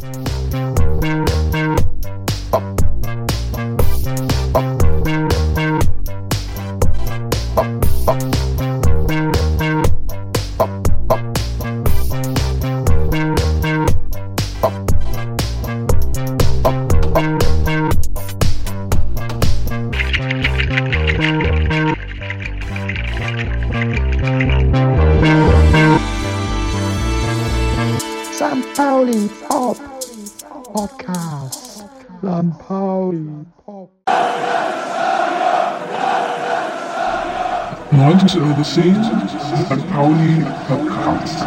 Bye. St. Pauli Pop Podcast. St. Pauli Pop. Neuntes Übersehen, St. Pauli Podcast.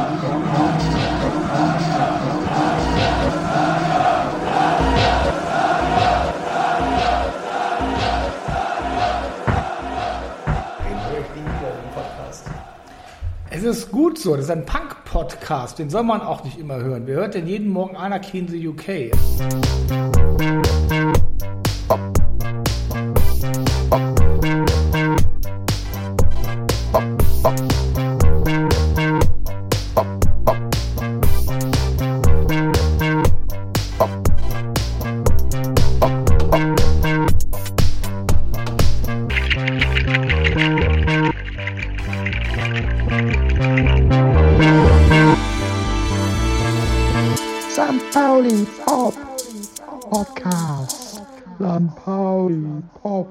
Es ist gut so, das ist ein Punk-Podcast, den soll man auch nicht immer hören. Wer hört denn jeden Morgen Anarchy in the UK? St. Pauli Pop Podcast. St. Pauli Pop